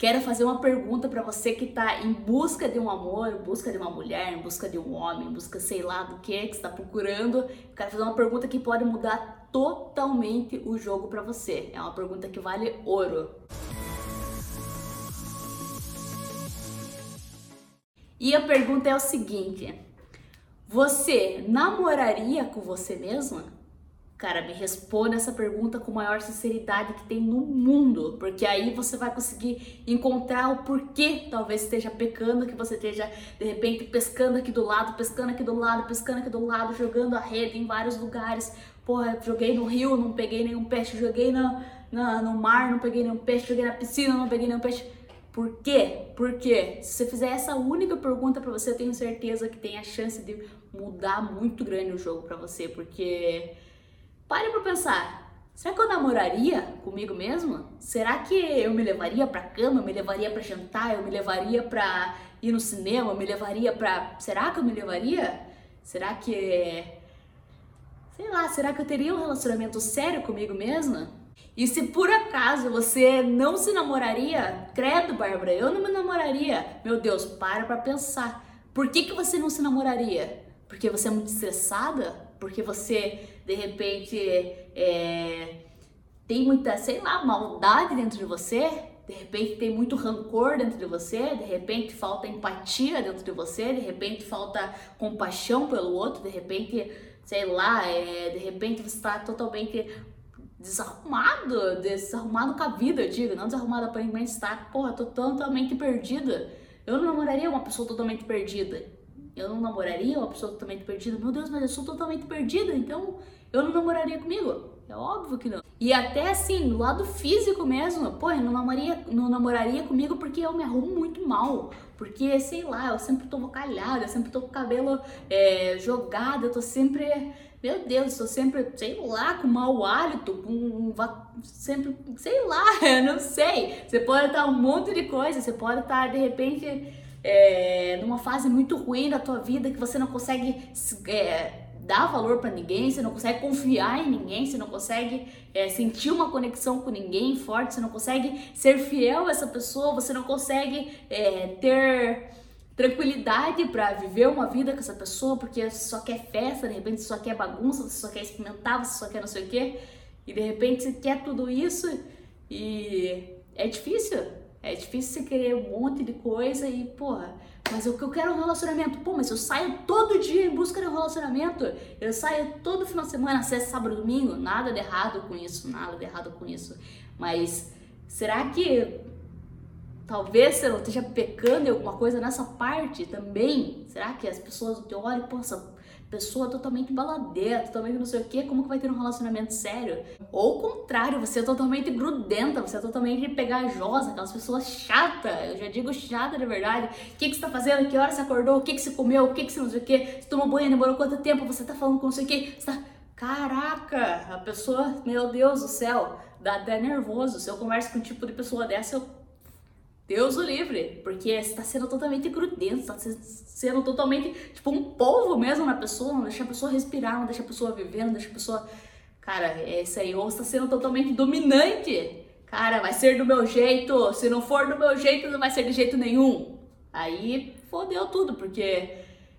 quero fazer uma pergunta para você que tá em busca de um amor, em busca de uma mulher, em busca de um homem, em busca sei lá do que que está procurando. Quero fazer uma pergunta que pode mudar totalmente o jogo para você. É uma pergunta que vale ouro. E a pergunta é o seguinte: você namoraria com você mesma? Cara, me responda essa pergunta com a maior sinceridade que tem no mundo, porque aí você vai conseguir encontrar o porquê talvez esteja pecando, que você esteja de repente pescando aqui do lado, pescando aqui do lado, pescando aqui do lado, jogando a rede em vários lugares. Porra, joguei no rio, não peguei nenhum peixe, joguei no, no, mar, não peguei nenhum peixe, joguei na piscina, não peguei nenhum peixe. Por quê? Porque se você fizer essa única pergunta para você, eu tenho certeza que tem a chance de mudar muito grande o jogo para você, porque pare para pensar. Será que eu namoraria comigo mesma? Será que eu me levaria pra cama, eu me levaria para jantar, eu me levaria para ir no cinema, eu me levaria para, será que eu me levaria? Será que sei lá, será que eu teria um relacionamento sério comigo mesma? E se por acaso você não se namoraria, credo, Bárbara, eu não me namoraria. Meu Deus, para pra pensar. Por que, que você não se namoraria? Porque você é muito estressada? Porque você, de repente, é, tem muita, sei lá, maldade dentro de você? De repente tem muito rancor dentro de você, de repente falta empatia dentro de você, de repente falta compaixão pelo outro, de repente, sei lá, é, de repente você está totalmente desarrumado, desarrumado com a vida, eu digo, não desarrumado aparentemente está, porra, tô totalmente perdida. Eu não namoraria uma pessoa totalmente perdida. Eu não namoraria uma pessoa totalmente perdida. Meu Deus, mas eu sou totalmente perdida, então eu não namoraria comigo. É óbvio que não. E até assim, do lado físico mesmo, pô, eu não namoraria, não namoraria comigo porque eu me arrumo muito mal. Porque, sei lá, eu sempre tô vocalhada, eu sempre tô com o cabelo é, jogado, eu tô sempre meu Deus, estou sempre, sei lá, com mau hálito, com sempre, sei lá, eu não sei. Você pode estar um monte de coisa, você pode estar de repente é, numa fase muito ruim da tua vida que você não consegue é, dar valor para ninguém, você não consegue confiar em ninguém, você não consegue é, sentir uma conexão com ninguém forte, você não consegue ser fiel a essa pessoa, você não consegue é, ter tranquilidade para viver uma vida com essa pessoa, porque você só quer festa, de repente você só quer bagunça, você só quer experimentar, você só quer não sei o quê, e de repente você quer tudo isso e é difícil. É difícil você querer um monte de coisa e, porra, mas o que eu quero é um relacionamento. Pô, mas eu saio todo dia em busca de um relacionamento. Eu saio todo final de semana, sexta, sábado, domingo. Nada de errado com isso, nada de errado com isso. Mas será que Talvez você não esteja pecando em alguma coisa nessa parte também. Será que as pessoas te olham, pô, essa pessoa totalmente baladeira, totalmente não sei o que, como que vai ter um relacionamento sério? Ou o contrário, você é totalmente grudenta, você é totalmente pegajosa, aquelas pessoas chatas, eu já digo chata de verdade. O que, que você tá fazendo? Que hora você acordou? O que, que você comeu? O que, que você não sei o que? Você tomou banho, demorou quanto tempo? Você tá falando com não sei o que? Você tá... Caraca, a pessoa, meu Deus do céu, dá até nervoso. Se eu converso com um tipo de pessoa dessa, eu Deus o livre, porque está sendo totalmente grudento, está sendo totalmente tipo um polvo mesmo na pessoa, não deixa a pessoa respirar, não deixa a pessoa viver, não deixa a pessoa. Cara, é isso aí, ou está sendo totalmente dominante. Cara, vai ser do meu jeito, se não for do meu jeito, não vai ser de jeito nenhum. Aí fodeu tudo, porque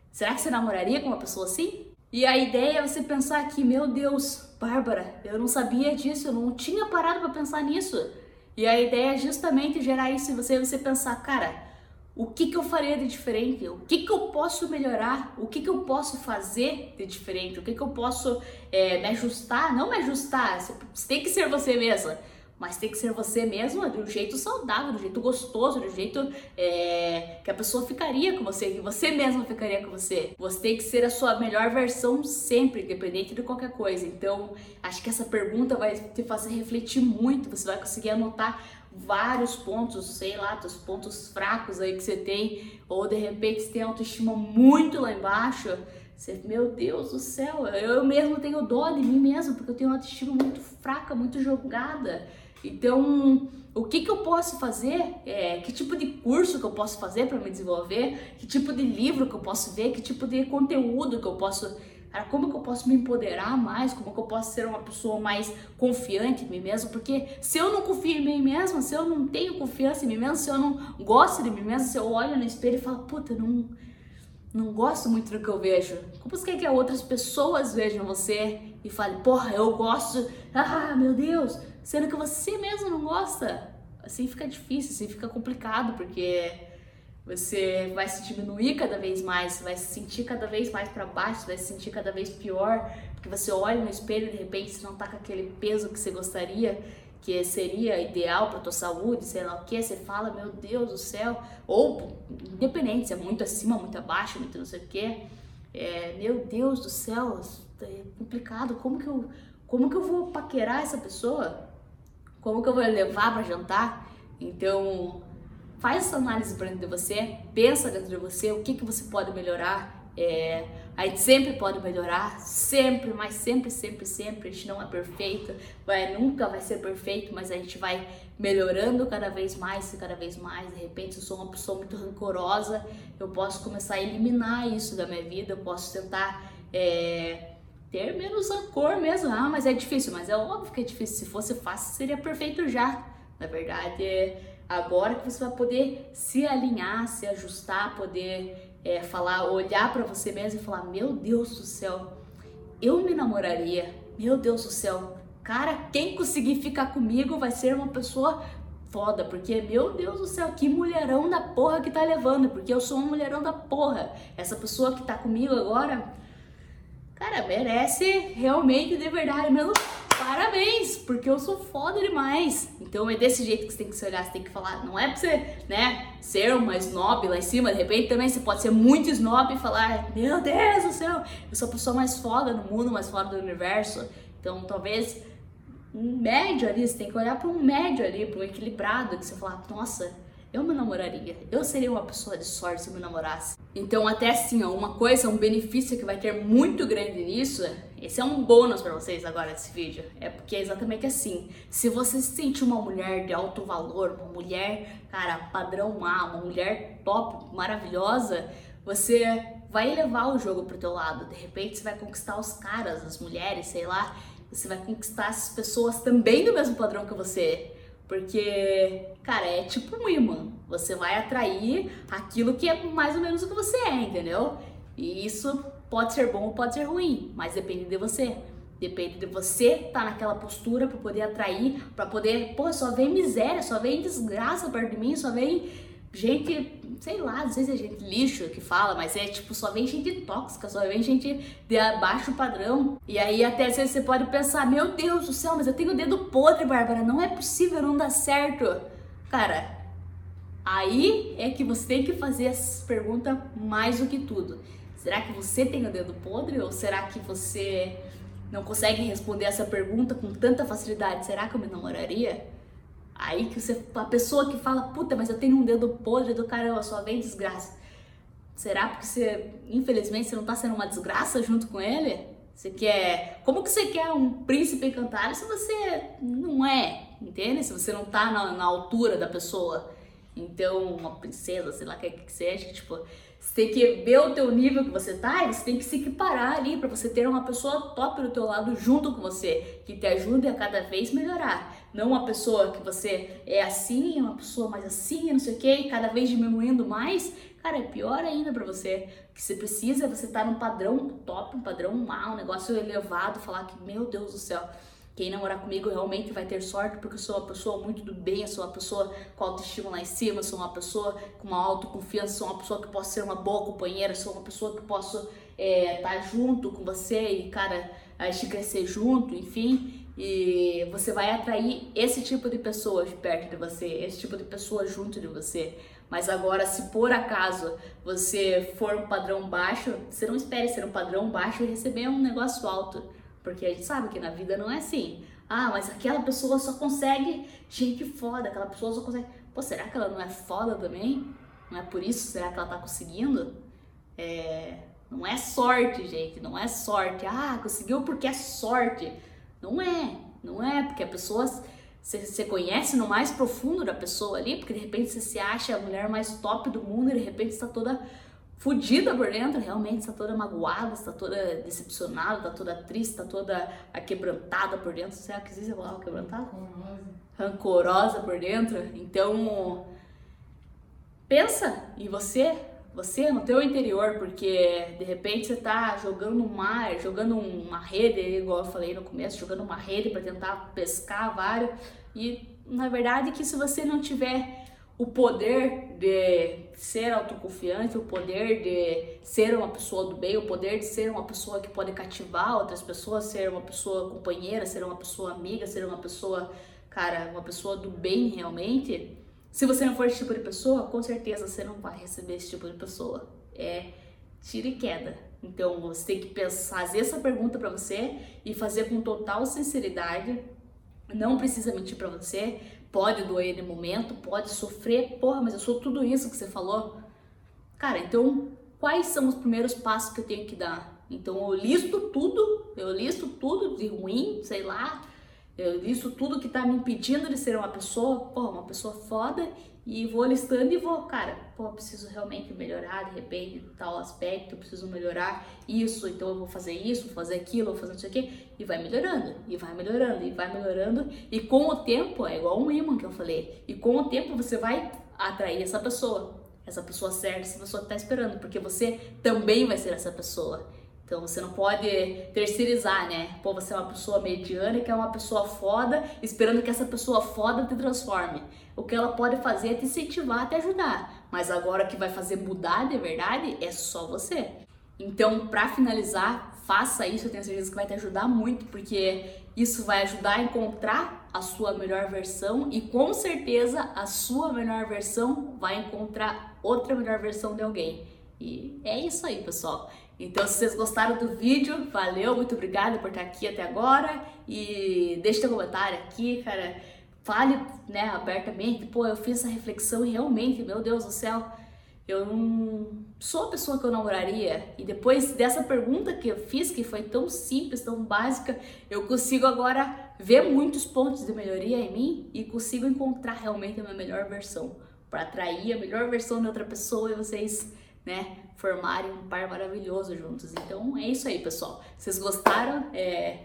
será que você namoraria com uma pessoa assim? E a ideia é você pensar que, meu Deus, Bárbara, eu não sabia disso, eu não tinha parado para pensar nisso. E a ideia é justamente gerar isso em você, você pensar, cara, o que, que eu faria de diferente? O que, que eu posso melhorar? O que, que eu posso fazer de diferente? O que, que eu posso é, me ajustar? Não me ajustar, você tem que ser você mesma mas tem que ser você mesma de um jeito saudável, de um jeito gostoso, de um jeito é, que a pessoa ficaria com você, que você mesma ficaria com você. Você tem que ser a sua melhor versão sempre, independente de qualquer coisa. Então, acho que essa pergunta vai te fazer refletir muito. Você vai conseguir anotar vários pontos, sei lá, dos pontos fracos aí que você tem, ou de repente você tem autoestima muito lá embaixo. Meu Deus do céu, eu mesmo tenho dó de mim mesmo, porque eu tenho uma autoestima muito fraca, muito jogada. Então, o que, que eu posso fazer? É, que tipo de curso que eu posso fazer para me desenvolver? Que tipo de livro que eu posso ver? Que tipo de conteúdo que eu posso Cara, como que eu posso me empoderar mais? Como que eu posso ser uma pessoa mais confiante em mim mesmo? Porque se eu não confio em mim mesmo, se eu não tenho confiança em mim mesmo, se eu não gosto de mim mesmo, se eu olho no espelho e falo, puta, não, não gosto muito do que eu vejo. Como você quer que outras pessoas vejam você e falem, porra, eu gosto, ah, meu Deus, sendo que você mesmo não gosta? Assim fica difícil, assim fica complicado, porque você vai se diminuir cada vez mais, vai se sentir cada vez mais para baixo, vai se sentir cada vez pior, porque você olha no espelho e de repente você não tá com aquele peso que você gostaria, que seria ideal para tua saúde, sei lá o que, você fala, meu Deus do céu, ou independente se é muito acima, muito abaixo, muito não sei o que, é, meu Deus do céu, é complicado, como que eu, como que eu vou paquerar essa pessoa? Como que eu vou levar para jantar? Então, faz essa análise para dentro de você, pensa dentro de você o que, que você pode melhorar. É, a gente sempre pode melhorar, sempre, mas sempre, sempre, sempre. A gente não é perfeito, vai, nunca vai ser perfeito, mas a gente vai melhorando cada vez mais e cada vez mais. De repente, eu sou uma pessoa muito rancorosa, eu posso começar a eliminar isso da minha vida, eu posso tentar é, ter menos rancor mesmo. Ah, mas é difícil, mas é óbvio que é difícil. Se fosse fácil, seria perfeito já. Na verdade, é Agora que você vai poder se alinhar, se ajustar, poder é, falar, olhar para você mesmo e falar: Meu Deus do céu, eu me namoraria. Meu Deus do céu, cara, quem conseguir ficar comigo vai ser uma pessoa foda, porque meu Deus do céu, que mulherão da porra que tá levando, porque eu sou um mulherão da porra. Essa pessoa que tá comigo agora, cara, merece realmente de verdade mesmo parabéns, porque eu sou foda demais. Então é desse jeito que você tem que se olhar, você tem que falar, não é pra você, né, ser uma snob lá em cima, de repente também você pode ser muito snob e falar, meu Deus do céu, eu sou a pessoa mais foda no mundo, mais foda do universo. Então talvez um médio ali, você tem que olhar para um médio ali, para um equilibrado, que você falar, nossa, eu me namoraria. Eu seria uma pessoa de sorte se eu me namorasse. Então, até assim, ó, uma coisa, um benefício que vai ter muito grande nisso, esse é um bônus para vocês agora desse vídeo. É porque é exatamente assim. Se você se sentir uma mulher de alto valor, uma mulher, cara, padrão A, uma mulher top, maravilhosa, você vai levar o jogo pro teu lado. De repente, você vai conquistar os caras, as mulheres, sei lá. Você vai conquistar as pessoas também do mesmo padrão que você. Porque, cara, é tipo um imã. Você vai atrair aquilo que é mais ou menos o que você é, entendeu? E isso pode ser bom ou pode ser ruim, mas depende de você. Depende de você estar tá naquela postura para poder atrair, para poder, pô, só vem miséria, só vem desgraça perto de mim, só vem gente, sei lá, sei se é gente lixo que fala, mas é tipo, só vem gente tóxica, só vem gente de abaixo padrão. E aí até às vezes você pode pensar, meu Deus do céu, mas eu tenho o dedo podre, Bárbara, não é possível, não dá certo. Cara, aí é que você tem que fazer essa pergunta mais do que tudo. Será que você tem o dedo podre ou será que você não consegue responder essa pergunta com tanta facilidade? Será que eu me namoraria? Aí que você, a pessoa que fala, puta, mas eu tenho um dedo podre do caramba, só vem desgraça. Será porque você, infelizmente, você não tá sendo uma desgraça junto com ele? Você quer. Como que você quer um príncipe encantado se você não é? Entende? Se você não tá na, na altura da pessoa. Então, uma princesa, sei lá o que, que seja, que, tipo, você tem que ver o teu nível que você tá e você tem que se equiparar ali para você ter uma pessoa top do teu lado junto com você, que te ajude a cada vez melhorar. Não uma pessoa que você é assim, uma pessoa mais assim, não sei o que, e cada vez diminuindo mais. Cara, é pior ainda para você. O que você precisa é você estar tá num padrão top, um padrão mal, um negócio elevado, falar que, meu Deus do céu, quem namorar comigo realmente vai ter sorte, porque eu sou uma pessoa muito do bem, eu sou uma pessoa com autoestima lá em cima, sou uma pessoa com uma autoconfiança, sou uma pessoa que posso ser uma boa companheira, sou uma pessoa que posso estar é, tá junto com você e, cara, a gente crescer junto, enfim. E você vai atrair esse tipo de pessoas perto de você, esse tipo de pessoa junto de você. Mas agora, se por acaso você for um padrão baixo, você não espere ser um padrão baixo e receber um negócio alto porque a gente sabe que na vida não é assim. Ah, mas aquela pessoa só consegue gente foda, aquela pessoa só consegue. Pô, será que ela não é foda também? Não é por isso? Será que ela tá conseguindo? É... Não é sorte, gente, não é sorte. Ah, conseguiu porque é sorte. Não é, não é, porque a pessoa. Você conhece no mais profundo da pessoa ali, porque de repente você se acha a mulher mais top do mundo e de repente está toda fudida por dentro, realmente está toda magoada, está toda decepcionada, está toda triste, está toda quebrantada por dentro. Será que existe a palavra quebrantada? Rancorosa. Rancorosa por dentro. Então, pensa em você, você no teu interior, porque de repente você tá jogando no mar, jogando uma rede, igual eu falei no começo, jogando uma rede para tentar pescar vários, e na verdade que se você não tiver o poder de ser autoconfiante, o poder de ser uma pessoa do bem, o poder de ser uma pessoa que pode cativar outras pessoas, ser uma pessoa companheira, ser uma pessoa amiga, ser uma pessoa, cara, uma pessoa do bem realmente. Se você não for esse tipo de pessoa, com certeza você não vai receber esse tipo de pessoa. É tira e queda. Então você tem que pensar, fazer essa pergunta para você e fazer com total sinceridade. Não precisa mentir para você, Pode doer no momento, pode sofrer, porra, mas eu sou tudo isso que você falou. Cara, então quais são os primeiros passos que eu tenho que dar? Então eu listo tudo, eu listo tudo de ruim, sei lá, eu listo tudo que tá me impedindo de ser uma pessoa, porra, uma pessoa foda e vou listando e vou, cara, pô, preciso realmente melhorar de repente tal aspecto, preciso melhorar isso, então eu vou fazer isso, vou fazer aquilo, vou fazer não sei o quê, e vai melhorando, e vai melhorando, e vai melhorando, e com o tempo, é igual um imã que eu falei, e com o tempo você vai atrair essa pessoa, essa pessoa certa, essa pessoa que tá esperando, porque você também vai ser essa pessoa. Então você não pode terceirizar, né? Pô, você é uma pessoa mediana que é uma pessoa foda, esperando que essa pessoa foda te transforme. O que ela pode fazer é te incentivar, te ajudar. Mas agora que vai fazer mudar de verdade é só você. Então, para finalizar, faça isso, eu tenho certeza que vai te ajudar muito, porque isso vai ajudar a encontrar a sua melhor versão e com certeza a sua melhor versão vai encontrar outra melhor versão de alguém. E é isso aí, pessoal. Então, se vocês gostaram do vídeo, valeu, muito obrigada por estar aqui até agora e deixe seu comentário aqui, cara. Fale, né, abertamente, pô, eu fiz essa reflexão e realmente, meu Deus do céu, eu não sou a pessoa que eu namoraria. E depois dessa pergunta que eu fiz, que foi tão simples, tão básica, eu consigo agora ver muitos pontos de melhoria em mim e consigo encontrar realmente a minha melhor versão para atrair a melhor versão de outra pessoa e vocês né, formarem um par maravilhoso juntos. Então é isso aí, pessoal. Vocês gostaram? É,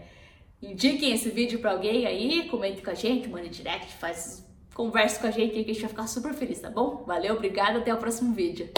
indiquem esse vídeo para alguém aí, comente com a gente, mande direct, faz converse com a gente que a gente vai ficar super feliz, tá bom? Valeu, obrigada, até o próximo vídeo.